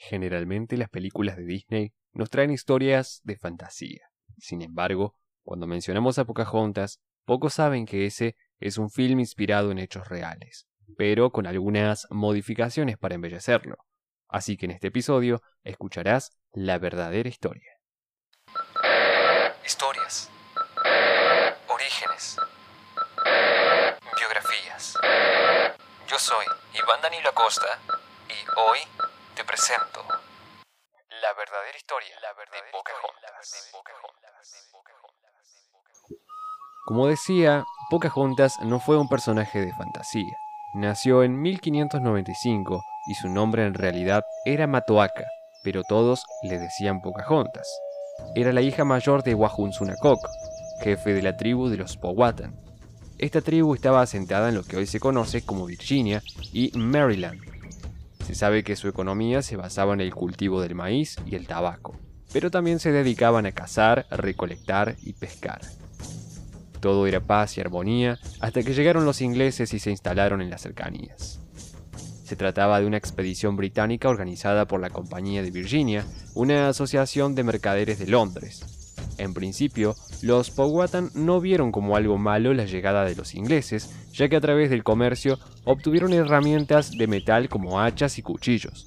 Generalmente las películas de Disney nos traen historias de fantasía. Sin embargo, cuando mencionamos a Pocahontas, pocos saben que ese es un film inspirado en hechos reales, pero con algunas modificaciones para embellecerlo. Así que en este episodio escucharás la verdadera historia. Historias. Orígenes. Biografías. Yo soy Iván Danilo Acosta y hoy te presento la verdadera historia la de Pocahontas. Como decía, Pocahontas no fue un personaje de fantasía. Nació en 1595 y su nombre en realidad era Matoaka, pero todos le decían Pocahontas. Era la hija mayor de Wahunsunakok, jefe de la tribu de los Powhatan. Esta tribu estaba asentada en lo que hoy se conoce como Virginia y Maryland. Se sabe que su economía se basaba en el cultivo del maíz y el tabaco, pero también se dedicaban a cazar, recolectar y pescar. Todo era paz y armonía hasta que llegaron los ingleses y se instalaron en las cercanías. Se trataba de una expedición británica organizada por la Compañía de Virginia, una asociación de mercaderes de Londres. En principio, los Powhatan no vieron como algo malo la llegada de los ingleses, ya que a través del comercio obtuvieron herramientas de metal como hachas y cuchillos.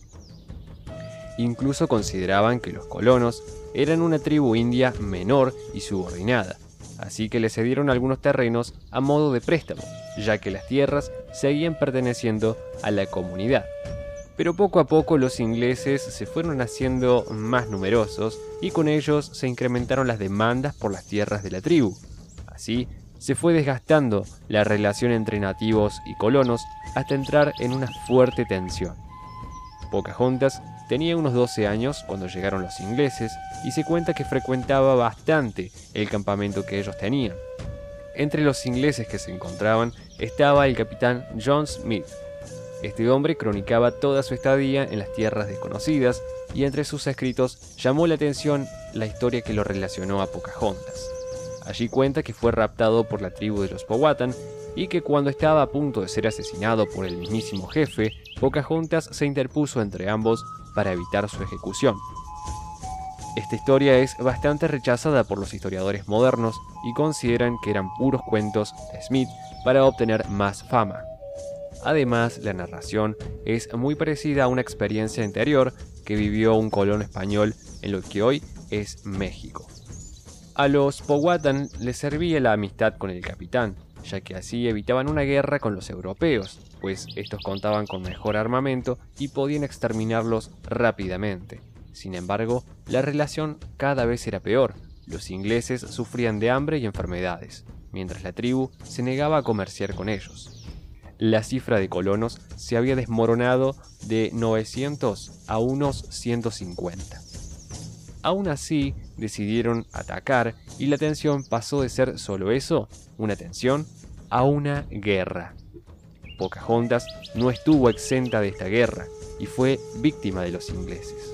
Incluso consideraban que los colonos eran una tribu india menor y subordinada, así que le cedieron algunos terrenos a modo de préstamo, ya que las tierras seguían perteneciendo a la comunidad. Pero poco a poco los ingleses se fueron haciendo más numerosos y con ellos se incrementaron las demandas por las tierras de la tribu. Así, se fue desgastando la relación entre nativos y colonos hasta entrar en una fuerte tensión. Pocahontas tenía unos 12 años cuando llegaron los ingleses y se cuenta que frecuentaba bastante el campamento que ellos tenían. Entre los ingleses que se encontraban estaba el capitán John Smith. Este hombre cronicaba toda su estadía en las tierras desconocidas y entre sus escritos llamó la atención la historia que lo relacionó a Pocahontas. Allí cuenta que fue raptado por la tribu de los Powhatan y que cuando estaba a punto de ser asesinado por el mismísimo jefe, Pocahontas se interpuso entre ambos para evitar su ejecución. Esta historia es bastante rechazada por los historiadores modernos y consideran que eran puros cuentos de Smith para obtener más fama. Además, la narración es muy parecida a una experiencia anterior que vivió un colono español en lo que hoy es México. A los Powhatan les servía la amistad con el capitán, ya que así evitaban una guerra con los europeos, pues estos contaban con mejor armamento y podían exterminarlos rápidamente. Sin embargo, la relación cada vez era peor. Los ingleses sufrían de hambre y enfermedades, mientras la tribu se negaba a comerciar con ellos. La cifra de colonos se había desmoronado de 900 a unos 150. Aún así, decidieron atacar y la tensión pasó de ser solo eso, una tensión, a una guerra. Pocahontas no estuvo exenta de esta guerra y fue víctima de los ingleses.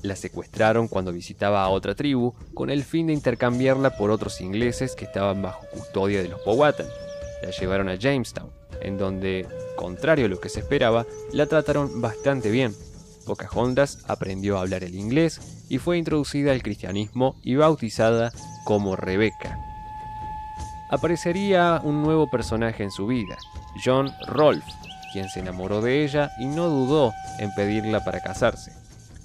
La secuestraron cuando visitaba a otra tribu con el fin de intercambiarla por otros ingleses que estaban bajo custodia de los Powhatan. La llevaron a Jamestown, en donde, contrario a lo que se esperaba, la trataron bastante bien. Pocahontas aprendió a hablar el inglés y fue introducida al cristianismo y bautizada como Rebeca. Aparecería un nuevo personaje en su vida, John Rolfe, quien se enamoró de ella y no dudó en pedirla para casarse.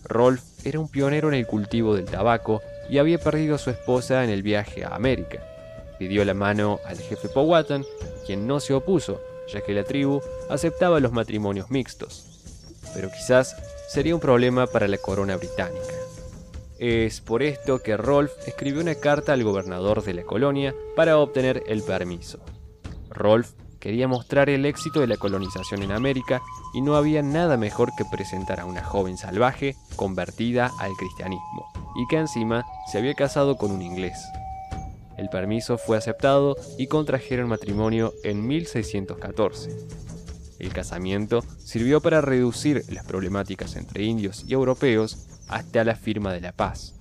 Rolf era un pionero en el cultivo del tabaco y había perdido a su esposa en el viaje a América. Pidió la mano al jefe Powhatan, quien no se opuso, ya que la tribu aceptaba los matrimonios mixtos. Pero quizás sería un problema para la corona británica. Es por esto que Rolf escribió una carta al gobernador de la colonia para obtener el permiso. Rolf quería mostrar el éxito de la colonización en América y no había nada mejor que presentar a una joven salvaje convertida al cristianismo y que encima se había casado con un inglés. El permiso fue aceptado y contrajeron matrimonio en 1614. El casamiento sirvió para reducir las problemáticas entre indios y europeos hasta la firma de la paz.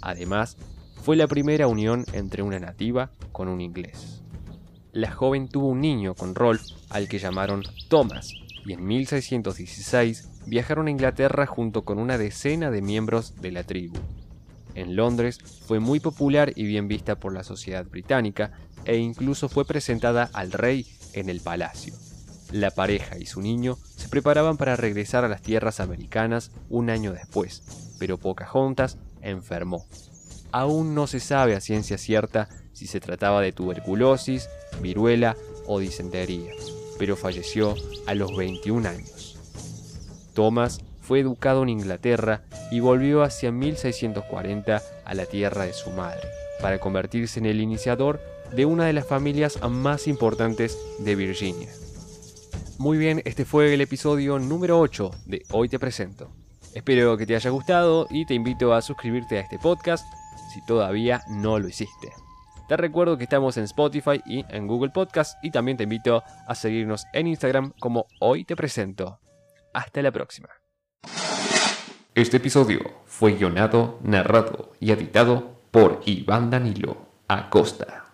Además, fue la primera unión entre una nativa con un inglés. La joven tuvo un niño con Rolf al que llamaron Thomas, y en 1616 viajaron a Inglaterra junto con una decena de miembros de la tribu. En Londres fue muy popular y bien vista por la sociedad británica e incluso fue presentada al rey en el palacio. La pareja y su niño se preparaban para regresar a las tierras americanas un año después, pero Pocahontas enfermó. Aún no se sabe a ciencia cierta si se trataba de tuberculosis, viruela o disentería, pero falleció a los 21 años. Thomas fue educado en Inglaterra y volvió hacia 1640 a la tierra de su madre, para convertirse en el iniciador de una de las familias más importantes de Virginia. Muy bien, este fue el episodio número 8 de Hoy Te Presento. Espero que te haya gustado y te invito a suscribirte a este podcast si todavía no lo hiciste. Te recuerdo que estamos en Spotify y en Google Podcast y también te invito a seguirnos en Instagram como Hoy Te Presento. Hasta la próxima. Este episodio fue guionado, narrado y editado por Iván Danilo Acosta.